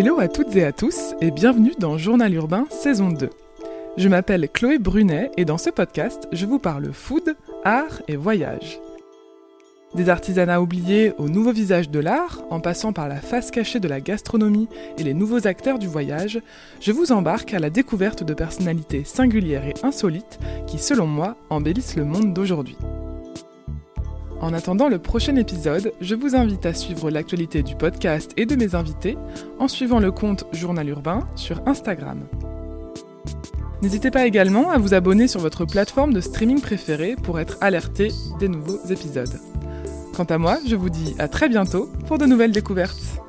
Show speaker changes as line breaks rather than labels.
Hello à toutes et à tous et bienvenue dans Journal Urbain saison 2. Je m'appelle Chloé Brunet et dans ce podcast, je vous parle food, art et voyage. Des artisanats oubliés aux nouveaux visages de l'art, en passant par la face cachée de la gastronomie et les nouveaux acteurs du voyage, je vous embarque à la découverte de personnalités singulières et insolites qui, selon moi, embellissent le monde d'aujourd'hui. En attendant le prochain épisode, je vous invite à suivre l'actualité du podcast et de mes invités en suivant le compte Journal Urbain sur Instagram. N'hésitez pas également à vous abonner sur votre plateforme de streaming préférée pour être alerté des nouveaux épisodes. Quant à moi, je vous dis à très bientôt pour de nouvelles découvertes.